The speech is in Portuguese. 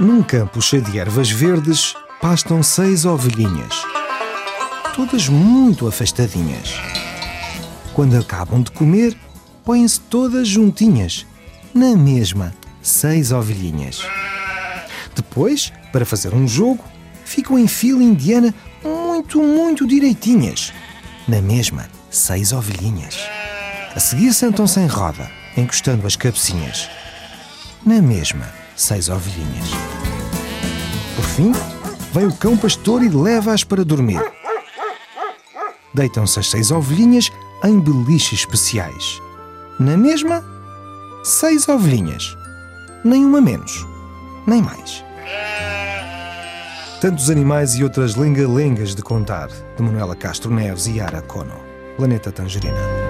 Num campo cheio de ervas verdes, pastam seis ovelhinhas, todas muito afastadinhas. Quando acabam de comer, põem-se todas juntinhas, na mesma, seis ovelhinhas. Depois, para fazer um jogo, ficam em fila indiana muito, muito direitinhas, na mesma, seis ovelhinhas. A seguir sentam-se em roda, encostando as cabecinhas, na mesma, seis ovelhinhas. Por fim, vem o cão pastor e leva-as para dormir. Deitam-se as seis ovelhinhas em beliches especiais. Na mesma, seis ovelhinhas. Nem uma menos, nem mais. Tantos animais e outras lenga-lengas de contar, de Manuela Castro Neves e Ara Cono. Planeta Tangerina.